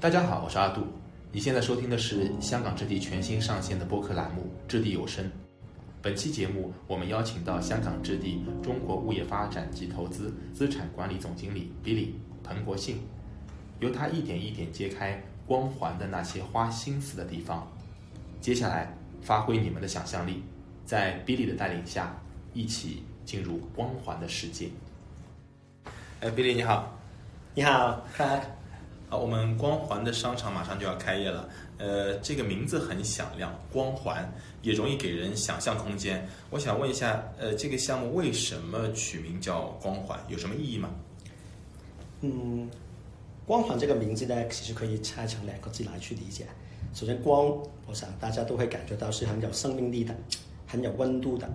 大家好，我是阿杜。你现在收听的是香港置地全新上线的播客栏目《置地有声》。本期节目，我们邀请到香港置地中国物业发展及投资资产管理总经理 Billy 彭国信，由他一点一点揭开光环的那些花心思的地方。接下来，发挥你们的想象力，在 Billy 的带领下，一起进入光环的世界。哎，Billy 你好。你好，嗨。好，我们光环的商场马上就要开业了。呃，这个名字很响亮，光环也容易给人想象空间。我想问一下，呃，这个项目为什么取名叫光环？有什么意义吗？嗯，光环这个名字呢，其实可以拆成两个字来去理解。首先，光，我想大家都会感觉到是很有生命力的，很有温度的。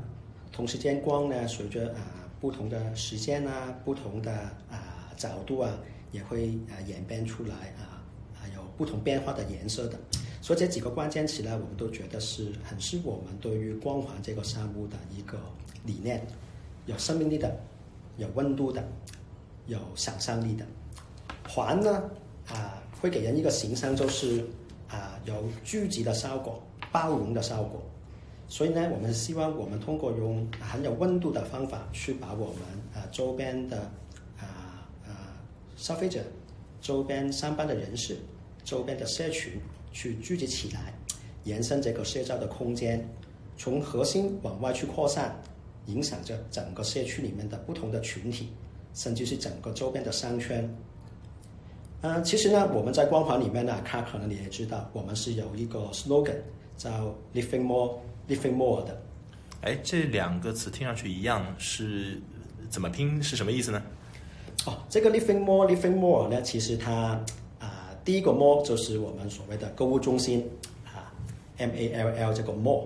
同时间，光呢，随着啊不同的时间啊，不同的啊角度啊。也会啊演变出来啊啊有不同变化的颜色的，所以这几个关键词呢，我们都觉得是很是我们对于光环这个项目的一个理念，有生命力的，有温度的，有想象力的。环呢啊会给人一个形象，就是啊有聚集的效果，包容的效果。所以呢，我们希望我们通过用很有温度的方法去把我们啊周边的。消费者、周边上班的人士、周边的社群去聚集起来，延伸这个社交的空间，从核心往外去扩散，影响着整个社区里面的不同的群体，甚至是整个周边的商圈。嗯，其实呢，我们在光环里面呢，他可能你也知道，我们是有一个 slogan 叫 “living more, living more” 的。哎，这两个词听上去一样，是怎么拼？是什么意思呢？哦，这个 living more, living more 呢，其实它啊，第一个 more 就是我们所谓的购物中心啊，M A L L 这个 more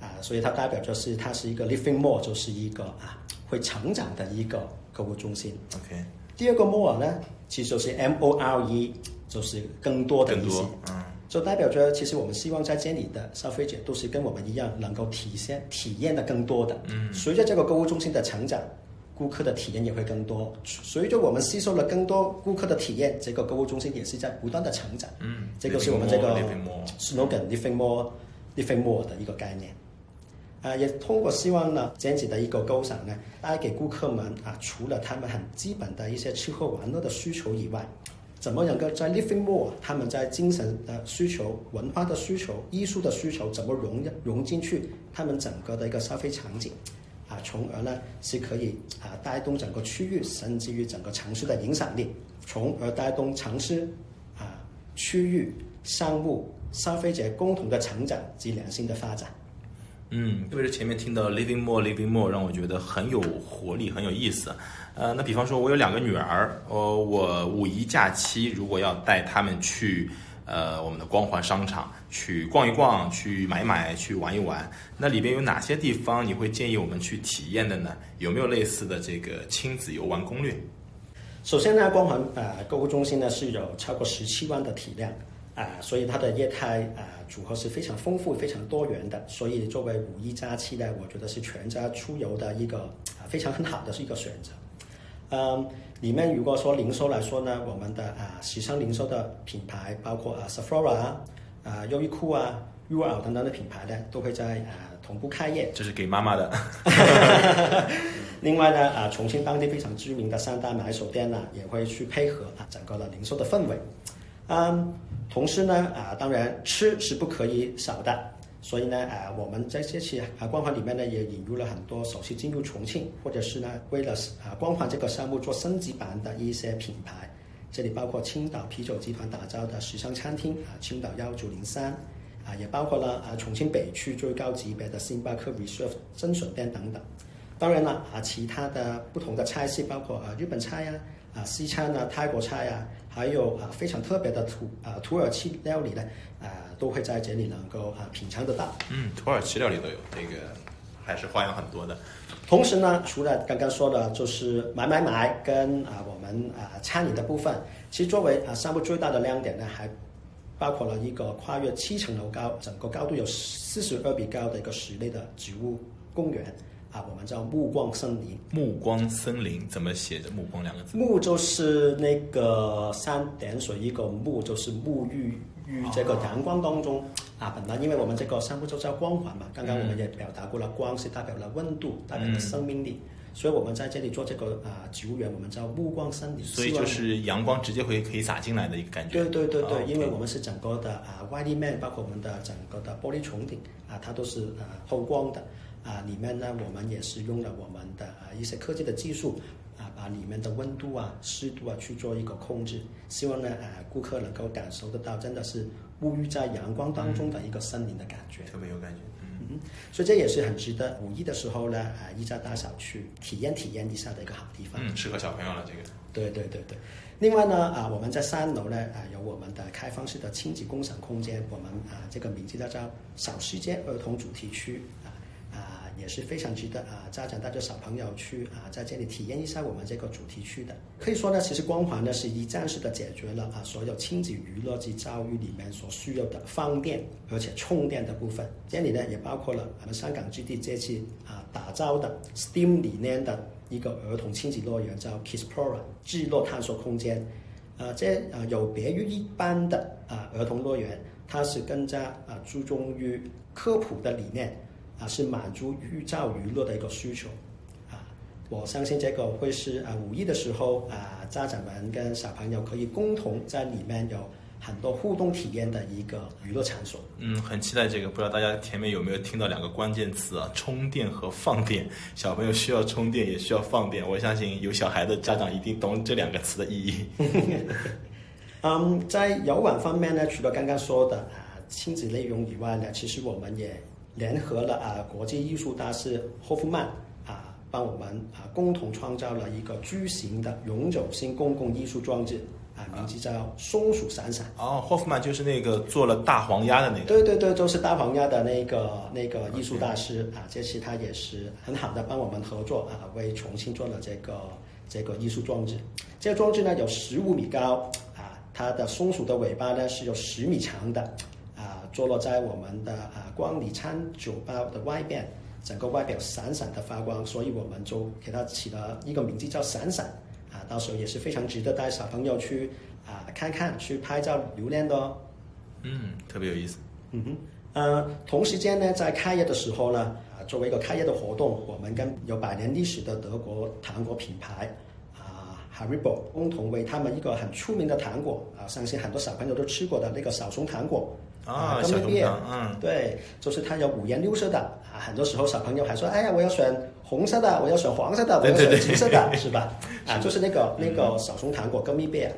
啊，所以它代表就是它是一个 living more，就是一个啊会成长的一个购物中心。OK。第二个 more 呢，其实就是 M O R E，就是更多的意思。嗯。就代表着其实我们希望在这里的消费者都是跟我们一样，能够体现体验的更多的。嗯。随着这个购物中心的成长。顾客的体验也会更多，随着我们吸收了更多顾客的体验，这个购物中心也是在不断的成长。嗯，这个是我们这个 slogan “living more, living more” 的一个概念。啊，也通过希望呢，这样子的一个构想呢，带给顾客们啊，除了他们很基本的一些吃喝玩乐的需求以外，怎么能够在 living more，他们在精神的需求、文化的需求、艺术的需求，怎么融融进去他们整个的一个消费场景？啊，从而呢是可以啊带动整个区域，甚至于整个城市的影响力，从而带动城市啊区域商务消费者共同的成长及良性的发展。嗯，特别是前面听到 living more living more，让我觉得很有活力，很有意思。呃，那比方说，我有两个女儿，呃，我五一假期如果要带她们去。呃，我们的光环商场去逛一逛，去买买，去玩一玩。那里边有哪些地方你会建议我们去体验的呢？有没有类似的这个亲子游玩攻略？首先呢，光环呃购物中心呢是有超过十七万的体量啊，所以它的业态啊组合是非常丰富、非常多元的。所以作为五一假期呢，我觉得是全家出游的一个啊非常很好的是一个选择。嗯。里面如果说零售来说呢，我们的啊时尚零售的品牌包括啊 Sephora 啊、优衣库啊、u r 等等的品牌呢，都会在啊同步开业。这是给妈妈的。另外呢，啊重庆当地非常知名的三大买手店呢，也会去配合啊整个的零售的氛围。嗯，同时呢，啊当然吃是不可以少的。所以呢，啊，我们在这次啊光环里面呢，也引入了很多首次进入重庆，或者是呢为了啊光环这个项目做升级版的一些品牌。这里包括青岛啤酒集团打造的时尚餐厅啊，青岛幺九零三啊，也包括了啊重庆北区最高级别的星巴克 Reserve 真笋店等等。当然了啊，其他的不同的菜系包括啊日本菜呀、啊西餐啊、泰国菜呀，还有啊非常特别的土啊土耳其料理呢啊。都会在这里能够啊品尝得到。嗯，土耳其料理都有，这个还是花样很多的。同时呢，除了刚刚说的，就是买买买跟啊我们啊餐饮的部分，其实作为啊项目最大的亮点呢，还包括了一个跨越七层楼高、整个高度有四十二米高的一个室内的植物公园啊，我们叫暮光森林。暮光森林怎么写的？暮光两个字。暮就是那个三点水一个暮，就是沐浴于这个阳光当中啊。本来因为我们这个三步就叫光环嘛，刚刚我们也表达过了，光是代表了温度，代表了生命力。所以我们在这里做这个啊植物园，我们叫暮光森林。所以就是阳光直接会可以洒进来的一个感觉。对对对对，因为我们是整个的啊外立面，包括我们的整个的玻璃穹顶啊，它都是啊透光的。啊，里面呢，我们也是用了我们的啊一些科技的技术，啊，把里面的温度啊、湿度啊去做一个控制，希望呢，啊，顾客能够感受得到，真的是沐浴在阳光当中的一个森林的感觉，特别有感觉。嗯，所以这也是很值得五一的时候呢，啊，一家大小去体验体验一下的一个好地方。嗯，适合小朋友了，这个。对对对对。另外呢，啊，我们在三楼呢，啊，有我们的开放式的亲子共享空间，我们啊，这个名字叫做小世界儿童主题区。也是非常值得啊，家长带着小朋友去啊，在这里体验一下我们这个主题区的。可以说呢，其实光环呢是一站式的解决了啊所有亲子娱乐及教育里面所需要的方便而且充电的部分。这里呢也包括了我们香港基地这次啊打造的 STEAM 理念的一个儿童亲子乐园，叫 Kidspora 智乐探索空间。啊，这啊有别于一般的啊儿童乐园，它是更加啊注重于科普的理念。啊，是满足寓教娱乐的一个需求，啊，我相信这个会是啊五一的时候啊，家长们跟小朋友可以共同在里面有很多互动体验的一个娱乐场所。嗯，很期待这个，不知道大家前面有没有听到两个关键词啊？充电和放电。小朋友需要充电，也需要放电。我相信有小孩的家长一定懂这两个词的意义。嗯，在游玩方面呢，除了刚刚说的啊亲子内容以外呢，其实我们也。联合了啊，国际艺术大师霍夫曼啊，帮我们啊共同创造了一个巨型的永久性公共艺术装置啊，名字叫松鼠闪闪。哦，霍夫曼就是那个做了大黄鸭的那个。对对对，就是大黄鸭的那个那个艺术大师啊，这次他也是很好的帮我们合作啊，为重庆做了这个这个艺术装置。这个装置呢有十五米高啊，它的松鼠的尾巴呢是有十米长的啊。坐落在我们的啊光里餐酒吧的外边，整个外表闪闪的发光，所以我们就给它起了一个名字叫“闪闪”。啊，到时候也是非常值得带小朋友去啊看看、去拍照留念的哦。嗯，特别有意思。嗯哼，呃，同时间呢，在开业的时候呢，啊，作为一个开业的活动，我们跟有百年历史的德国糖果品牌啊 Haribo 共同为他们一个很出名的糖果啊，相信很多小朋友都吃过的那个小熊糖果。啊，小熊糖，嗯，对，就是它有五颜六色的啊，很多时候小朋友还说，哎呀，我要选红色的，我要选黄色的，我要选橘色的，是吧？啊，就是那个那个小熊糖果 Gummy Bear，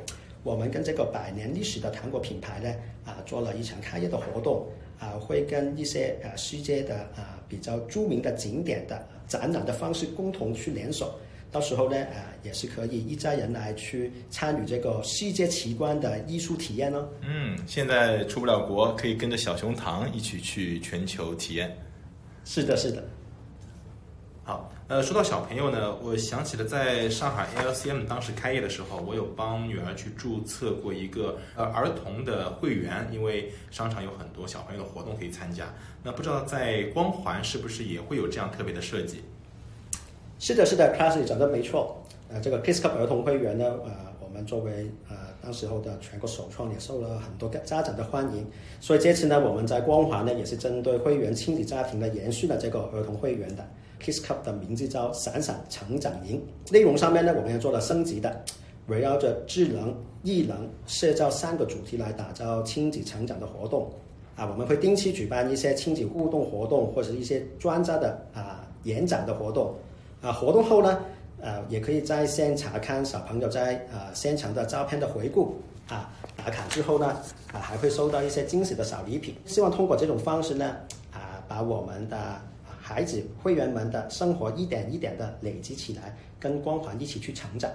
我们跟这个百年历史的糖果品牌呢，啊，做了一场开业的活动，啊，会跟一些啊世界的啊比较著名的景点的展览的方式共同去联手。到时候呢，呃，也是可以一家人来去参与这个世界奇观的艺术体验哦。嗯，现在出不了国，可以跟着小熊糖一起去全球体验。是的，是的。好，呃，说到小朋友呢，我想起了在上海 LCM 当时开业的时候，我有帮女儿去注册过一个呃儿童的会员，因为商场有很多小朋友的活动可以参加。那不知道在光环是不是也会有这样特别的设计？是的，是的，Classy 讲的没错。呃，这个 Kiss Cup 儿童会员呢，呃，我们作为呃当时候的全国首创，也受了很多家长的欢迎。所以这次呢，我们在光华呢，也是针对会员亲子家庭呢，延续了这个儿童会员的 Kiss Cup 的名字叫“闪闪成长营”。内容上面呢，我们也做了升级的，围绕着智能、艺能、社交三个主题来打造亲子成长的活动。啊，我们会定期举办一些亲子互动活动，或者一些专家的啊演讲的活动。啊，活动后呢，呃，也可以在线查看小朋友在呃现场的照片的回顾啊，打卡之后呢，啊，还会收到一些惊喜的小礼品。希望通过这种方式呢，啊，把我们的孩子会员们的生活一点一点的累积起来，跟光环一起去成长。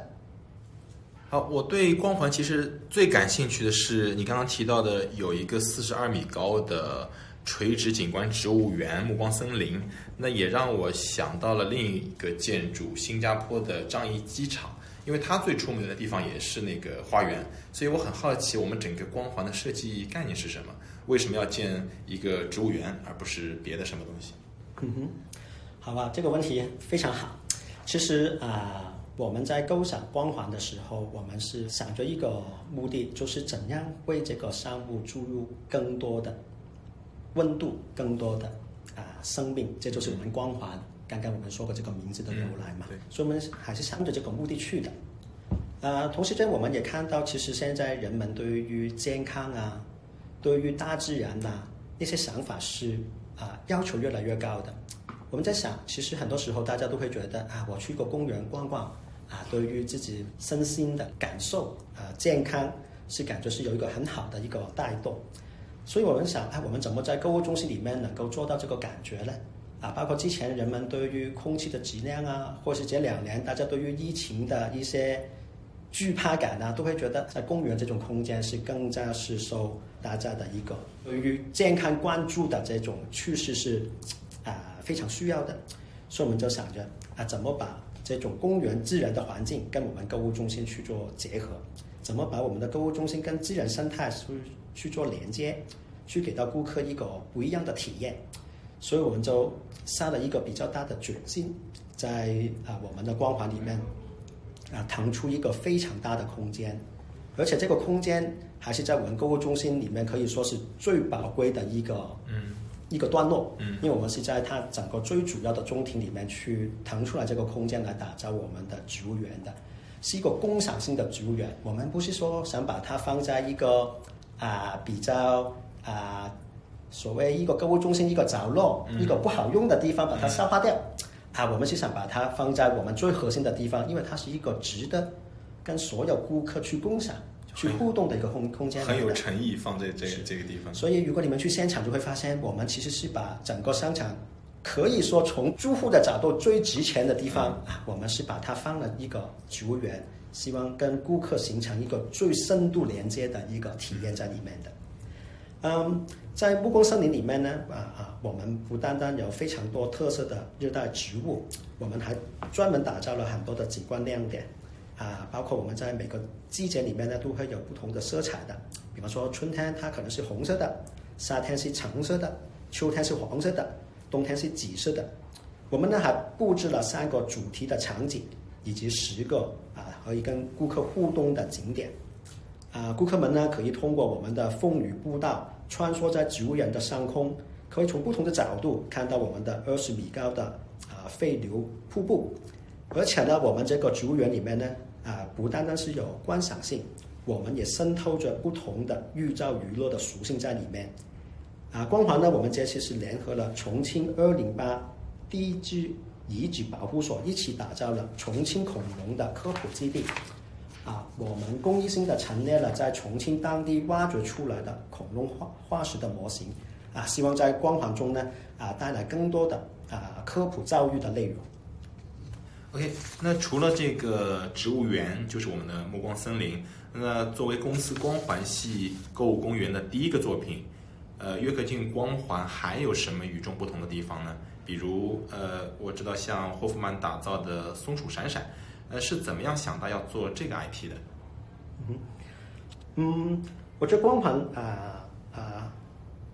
好，我对光环其实最感兴趣的是你刚刚提到的有一个四十二米高的。垂直景观植物园、暮光森林，那也让我想到了另一个建筑——新加坡的樟宜机场，因为它最出名的地方也是那个花园，所以我很好奇，我们整个光环的设计概念是什么？为什么要建一个植物园，而不是别的什么东西？嗯哼，好吧，这个问题非常好。其实啊，我们在构想光环的时候，我们是想着一个目的，就是怎样为这个商务注入更多的温度、更多的啊生命。这就是我们光环。刚刚我们说过这个名字的由来嘛，所以我们还是向着这个目的去的。呃，同时间我们也看到，其实现在人们对于健康啊，对于大自然呐那些想法是啊要求越来越高的。我们在想，其实很多时候大家都会觉得啊，我去个公园逛逛啊，对于自己身心的感受啊健康是感觉是有一个很好的一个带动。所以我们想，哎，我们怎么在购物中心里面能够做到这个感觉呢？啊，包括之前人们对于空气的质量啊，或是这两年大家对于疫情的一些。惧怕感啊，都会觉得在公园这种空间是更加是受大家的一个对于健康关注的这种趋势是啊非常需要的，所以我们就想着啊怎么把这种公园自然的环境跟我们购物中心去做结合，怎么把我们的购物中心跟自然生态去去做连接，去给到顾客一个不一样的体验，所以我们就下了一个比较大的决心，在啊我们的光环里面。啊，腾出一个非常大的空间，而且这个空间还是在我们购物中心里面可以说是最宝贵的一个嗯一个段落，嗯，因为我们是在它整个最主要的中庭里面去腾出来这个空间来打造我们的植物园的，是一个共享性的植物园。我们不是说想把它放在一个啊比较啊所谓一个购物中心一个角落一个不好用的地方把它消化掉。啊，我们是想把它放在我们最核心的地方，因为它是一个值得跟所有顾客去共享、去互动的一个空空间。很有诚意放在这这个地方。所以，如果你们去现场，就会发现我们其实是把整个商场，可以说从住户的角度最值钱的地方啊，我们是把它放了一个植物园，希望跟顾客形成一个最深度连接的一个体验在里面的。嗯，在木工森林里面呢，啊啊，我们不单单有非常多特色的热带植物，我们还专门打造了很多的景观亮点，啊，包括我们在每个季节里面呢，都会有不同的色彩的。比方说春天它可能是红色的，夏天是橙色的，秋天是黄色的，冬天是紫色的。我们呢还布置了三个主题的场景，以及十个啊可以跟顾客互动的景点。啊，顾客们呢可以通过我们的风雨步道穿梭在植物园的上空，可以从不同的角度看到我们的二十米高的啊废流瀑布。而且呢，我们这个植物园里面呢啊，不单单是有观赏性，我们也渗透着不同的寓教娱乐的属性在里面。啊，光环呢，我们这次是联合了重庆二零八地质遗址保护所一起打造了重庆恐龙的科普基地。啊，我们公益性的陈列了在重庆当地挖掘出来的恐龙化化石的模型，啊，希望在光环中呢，啊，带来更多的啊科普教育的内容。OK，那除了这个植物园，就是我们的目光森林。那作为公司光环系购物公园的第一个作品，呃，约克郡光环还有什么与众不同的地方呢？比如，呃，我知道像霍夫曼打造的松鼠闪闪。呃，是怎么样想到要做这个 IP 的？嗯，嗯，我觉得光盘啊啊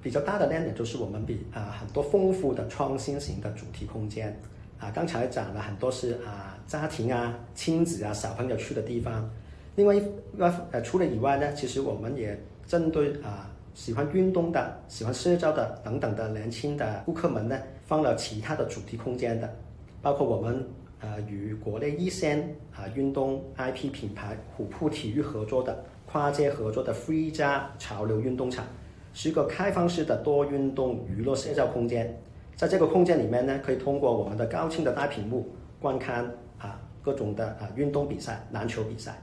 比较大的亮点就是我们比啊很多丰富的创新型的主题空间啊，刚才讲了很多是啊家庭啊亲子啊小朋友去的地方。另外一外呃除了以外呢，其实我们也针对啊喜欢运动的、喜欢社交的等等的年轻的顾客们呢，放了其他的主题空间的，包括我们。呃，与国内一线啊运动 IP 品牌虎扑体育合作的跨界合作的 Free 加潮流运动场，是一个开放式的多运动娱乐社交空间。在这个空间里面呢，可以通过我们的高清的大屏幕观看啊各种的啊运动比赛、篮球比赛。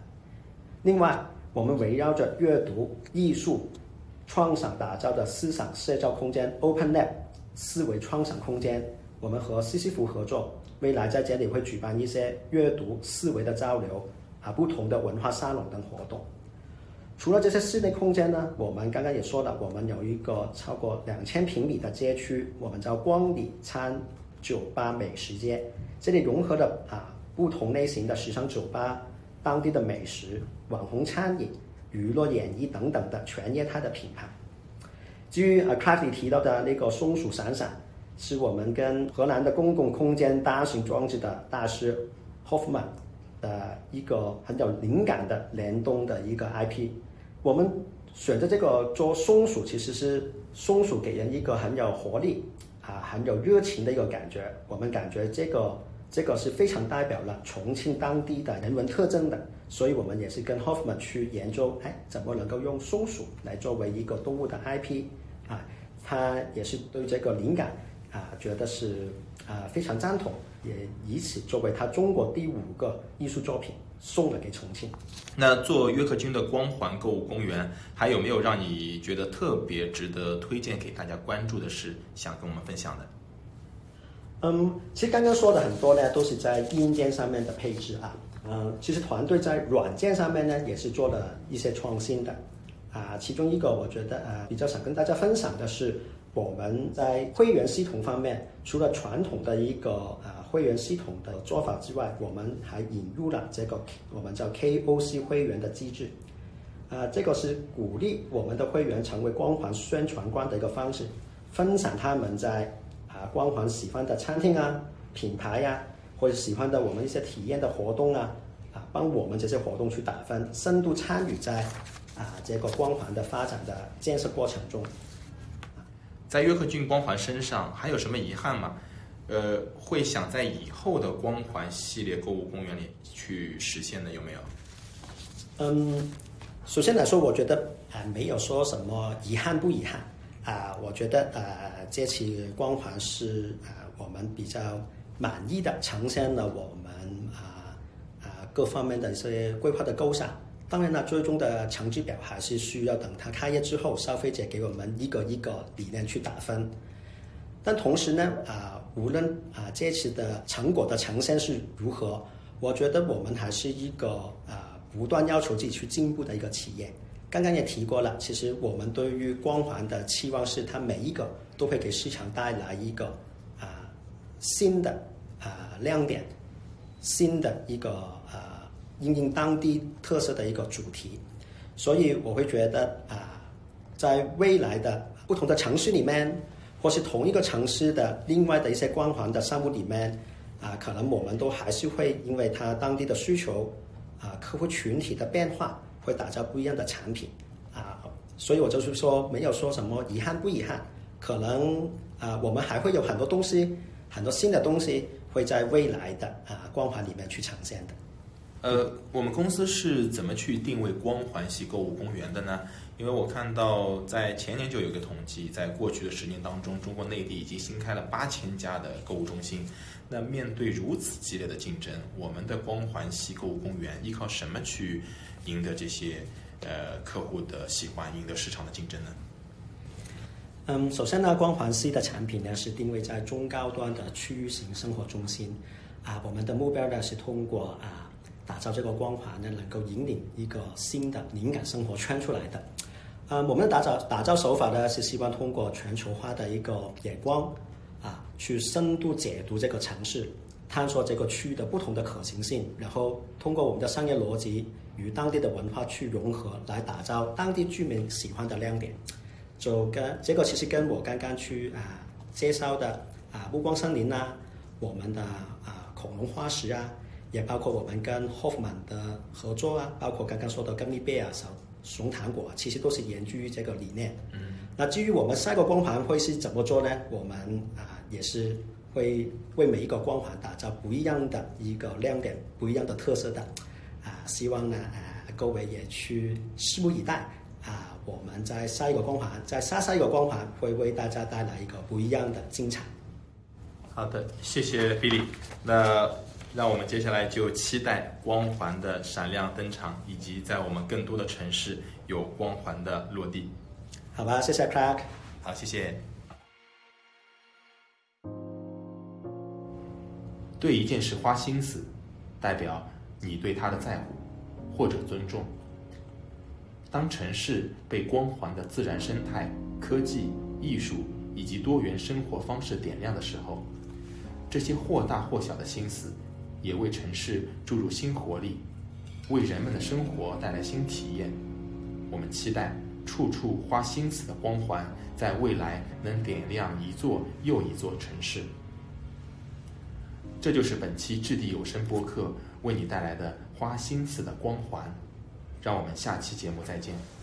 另外，我们围绕着阅读、艺术、创想打造的思想社交空间 Open Lab 思维创想空间，我们和西西弗合作。未来在这里会举办一些阅读思维的交流啊，不同的文化沙龙等活动。除了这些室内空间呢，我们刚刚也说了，我们有一个超过两千平米的街区，我们叫光里餐酒吧美食街。这里融合了啊不同类型的时尚酒吧、当地的美食、网红餐饮、娱乐演艺等等的全业态的品牌。至于啊 c r a f t y 提到的那个松鼠闪闪。是我们跟荷兰的公共空间大型装置的大师 Hoffman 的一个很有灵感的联动的一个 IP。我们选择这个做松鼠，其实是松鼠给人一个很有活力啊，很有热情的一个感觉。我们感觉这个这个是非常代表了重庆当地的人文特征的，所以我们也是跟 Hoffman 去研究，哎，怎么能够用松鼠来作为一个动物的 IP 啊？他也是对这个灵感。啊，觉得是啊非常赞同，也以此作为他中国第五个艺术作品送了给重庆。那做约克君的光环购物公园，还有没有让你觉得特别值得推荐给大家关注的事，想跟我们分享的？嗯，其实刚刚说的很多呢，都是在硬件上面的配置啊。嗯，其实团队在软件上面呢，也是做了一些创新的。啊，其中一个我觉得呃比较想跟大家分享的是。我们在会员系统方面，除了传统的一个呃会员系统的做法之外，我们还引入了这个我们叫 KOC 会员的机制。啊，这个是鼓励我们的会员成为光环宣传官的一个方式，分享他们在啊光环喜欢的餐厅啊、品牌呀，或者喜欢的我们一些体验的活动啊，啊，帮我们这些活动去打分，深度参与在啊这个光环的发展的建设过程中。在约克郡光环身上还有什么遗憾吗？呃，会想在以后的光环系列购物公园里去实现的有没有？嗯，首先来说，我觉得啊，没有说什么遗憾不遗憾啊。我觉得呃，这次光环是啊，我们比较满意的呈现了我们啊啊各方面的一些规划的构想。当然了，最终的成绩表还是需要等它开业之后，消费者给我们一个一个理念去打分。但同时呢，啊，无论啊这次的成果的呈现是如何，我觉得我们还是一个啊不断要求自己去进步的一个企业。刚刚也提过了，其实我们对于光环的期望是，它每一个都会给市场带来一个啊新的啊亮点，新的一个。因应当地特色的一个主题，所以我会觉得啊，在未来的不同的城市里面，或是同一个城市的另外的一些光环的项目里面，啊，可能我们都还是会因为它当地的需求，啊，客户群体的变化，会打造不一样的产品，啊，所以我就是说，没有说什么遗憾不遗憾，可能啊，我们还会有很多东西，很多新的东西会在未来的啊光环里面去呈现的。呃，我们公司是怎么去定位光环系购物公园的呢？因为我看到在前年就有一个统计，在过去的十年当中，中国内地已经新开了八千家的购物中心。那面对如此激烈的竞争，我们的光环系购物公园依靠什么去赢得这些呃客户的喜欢，赢得市场的竞争呢？嗯，首先呢，光环 C 的产品呢是定位在中高端的区域型生活中心啊，我们的目标呢是通过啊。打造这个光环呢，能够引领一个新的灵感生活圈出来的。啊，我们的打造打造手法呢，是希望通过全球化的一个眼光啊，去深度解读这个城市，探索这个区域的不同的可行性，然后通过我们的商业逻辑与当地的文化去融合，来打造当地居民喜欢的亮点。就跟这个其实跟我刚刚去啊介绍的啊目光森林啊，我们的啊恐龙化石啊。也包括我们跟 Hoffman 的合作啊，包括刚刚说的跟蜜贝啊、小熊糖果，其实都是源于这个理念。嗯，那至于我们下一个光环会是怎么做呢？我们啊也是会为每一个光环打造不一样的一个亮点、不一样的特色的。啊，希望呢啊各位也去拭目以待啊！我们在下一个光环，在下下一个光环会为大家带来一个不一样的精彩。好的，谢谢 Billy。那。让我们接下来就期待光环的闪亮登场，以及在我们更多的城市有光环的落地。好吧，谢谢 Clark。好，谢谢。对一件事花心思，代表你对它的在乎或者尊重。当城市被光环的自然生态、科技、艺术以及多元生活方式点亮的时候，这些或大或小的心思。也为城市注入新活力，为人们的生活带来新体验。我们期待处处花心思的光环，在未来能点亮一座又一座城市。这就是本期掷地有声播客为你带来的花心思的光环。让我们下期节目再见。